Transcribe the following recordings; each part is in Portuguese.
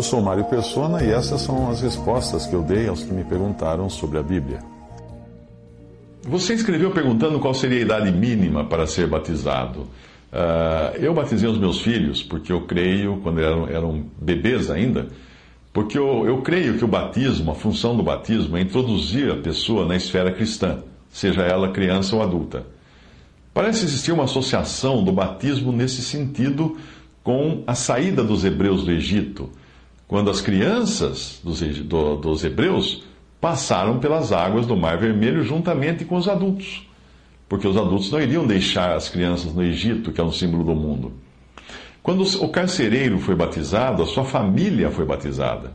Eu sou Mário Persona e essas são as respostas que eu dei aos que me perguntaram sobre a Bíblia. Você escreveu perguntando qual seria a idade mínima para ser batizado. Uh, eu batizei os meus filhos porque eu creio, quando eram, eram bebês ainda, porque eu, eu creio que o batismo, a função do batismo é introduzir a pessoa na esfera cristã, seja ela criança ou adulta. Parece existir uma associação do batismo nesse sentido com a saída dos hebreus do Egito, quando as crianças dos, do, dos hebreus passaram pelas águas do Mar Vermelho juntamente com os adultos, porque os adultos não iriam deixar as crianças no Egito, que é um símbolo do mundo. Quando o carcereiro foi batizado, a sua família foi batizada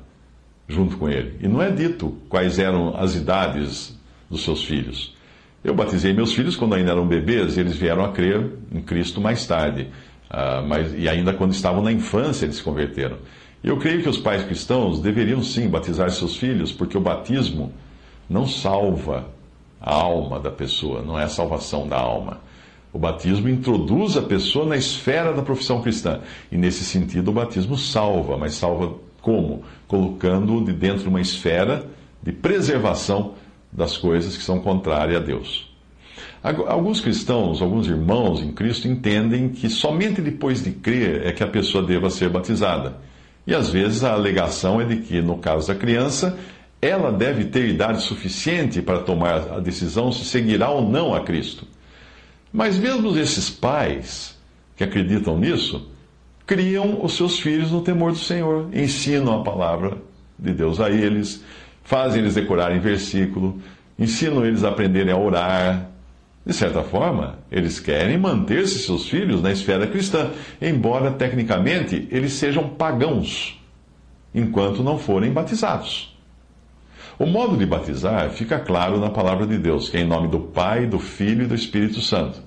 junto com ele. E não é dito quais eram as idades dos seus filhos. Eu batizei meus filhos quando ainda eram bebês e eles vieram a crer em Cristo mais tarde. Uh, mas, e ainda quando estavam na infância eles se converteram. Eu creio que os pais cristãos deveriam sim batizar seus filhos, porque o batismo não salva a alma da pessoa, não é a salvação da alma. O batismo introduz a pessoa na esfera da profissão cristã. E nesse sentido, o batismo salva, mas salva como? Colocando-o de dentro de uma esfera de preservação das coisas que são contrárias a Deus. Alguns cristãos, alguns irmãos em Cristo entendem que somente depois de crer é que a pessoa deva ser batizada. E às vezes a alegação é de que, no caso da criança, ela deve ter idade suficiente para tomar a decisão se seguirá ou não a Cristo. Mas mesmo esses pais que acreditam nisso, criam os seus filhos no temor do Senhor, ensinam a palavra de Deus a eles, fazem eles decorarem versículo, ensinam eles a aprenderem a orar, de certa forma, eles querem manter-se seus filhos na esfera cristã, embora tecnicamente eles sejam pagãos, enquanto não forem batizados. O modo de batizar fica claro na palavra de Deus, que é em nome do Pai, do Filho e do Espírito Santo.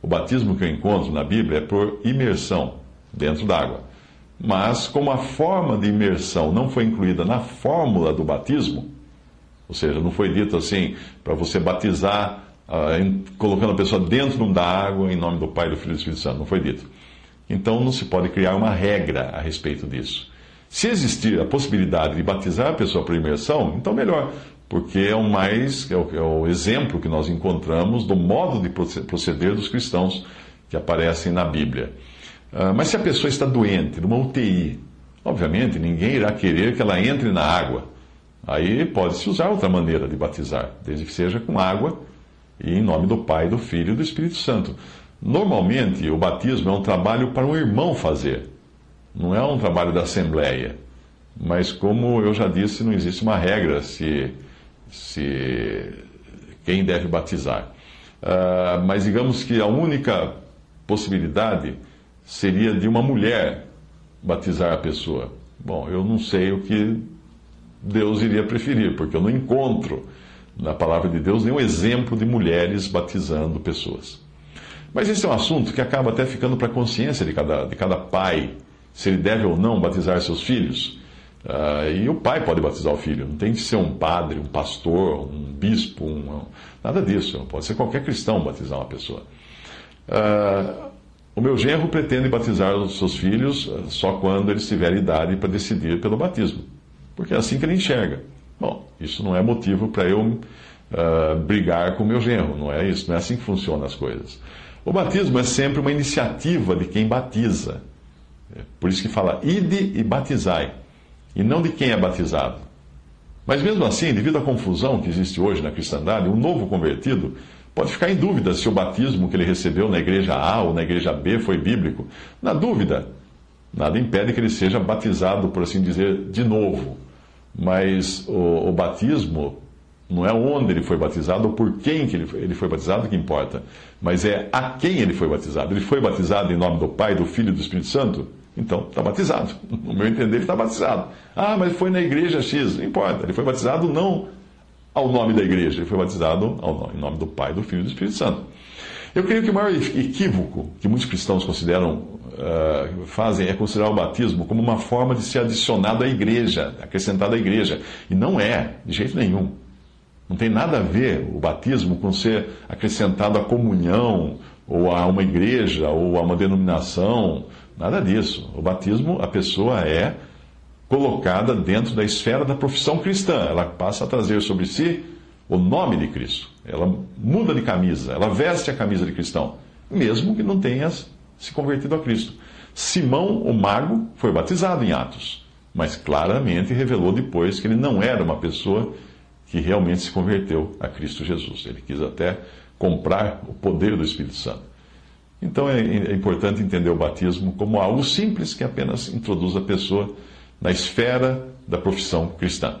O batismo que eu encontro na Bíblia é por imersão, dentro d'água. Mas, como a forma de imersão não foi incluída na fórmula do batismo, ou seja, não foi dito assim, para você batizar colocando a pessoa dentro da água em nome do Pai, do Filho e do Espírito Santo. Não foi dito. Então não se pode criar uma regra a respeito disso. Se existir a possibilidade de batizar a pessoa por imersão, então melhor, porque é o mais é o, é o exemplo que nós encontramos do modo de proceder dos cristãos que aparecem na Bíblia. Uh, mas se a pessoa está doente, numa UTI, obviamente ninguém irá querer que ela entre na água. Aí pode-se usar outra maneira de batizar, desde que seja com água e em nome do Pai, do Filho e do Espírito Santo. Normalmente, o batismo é um trabalho para um irmão fazer, não é um trabalho da Assembleia. Mas, como eu já disse, não existe uma regra se, se quem deve batizar. Uh, mas digamos que a única possibilidade seria de uma mulher batizar a pessoa. Bom, eu não sei o que Deus iria preferir, porque eu não encontro na palavra de Deus nenhum exemplo de mulheres batizando pessoas. Mas esse é um assunto que acaba até ficando para a consciência de cada, de cada pai, se ele deve ou não batizar seus filhos. Uh, e o pai pode batizar o filho, não tem que ser um padre, um pastor, um bispo, um, nada disso. Pode ser qualquer cristão batizar uma pessoa. Uh, o meu genro pretende batizar os seus filhos ah, só quando eles tiverem idade para decidir pelo batismo, porque é assim que ele enxerga. Bom, isso não é motivo para eu uh, brigar com o meu genro, não é isso, não é assim que funcionam as coisas. O batismo é sempre uma iniciativa de quem batiza. É por isso que fala ide e batizai, e não de quem é batizado. Mas mesmo assim, devido à confusão que existe hoje na cristandade, um novo convertido pode ficar em dúvida se o batismo que ele recebeu na igreja A ou na igreja B foi bíblico. Na dúvida, nada impede que ele seja batizado, por assim dizer, de novo. Mas o, o batismo Não é onde ele foi batizado ou por quem que ele foi, ele foi batizado que importa, mas é a quem ele foi batizado. Ele foi batizado em nome do Pai, do Filho e do Espírito Santo? Então, está batizado. No meu entender, ele está batizado. Ah, mas foi na igreja X. Não importa. Ele foi batizado não ao nome da igreja, ele foi batizado ao, em nome do Pai, do Filho e do Espírito Santo. Eu creio que o maior equívoco que muitos cristãos consideram, uh, fazem, é considerar o batismo como uma forma de ser adicionado à igreja, acrescentado à igreja. E não é, de jeito nenhum. Não tem nada a ver o batismo com ser acrescentado à comunhão, ou a uma igreja, ou a uma denominação, nada disso. O batismo, a pessoa é colocada dentro da esfera da profissão cristã. Ela passa a trazer sobre si o nome de Cristo. Ela muda de camisa, ela veste a camisa de cristão, mesmo que não tenha se convertido a Cristo. Simão, o mago, foi batizado em Atos, mas claramente revelou depois que ele não era uma pessoa que realmente se converteu a Cristo Jesus. Ele quis até comprar o poder do Espírito Santo. Então é, é importante entender o batismo como algo simples que apenas introduz a pessoa na esfera da profissão cristã.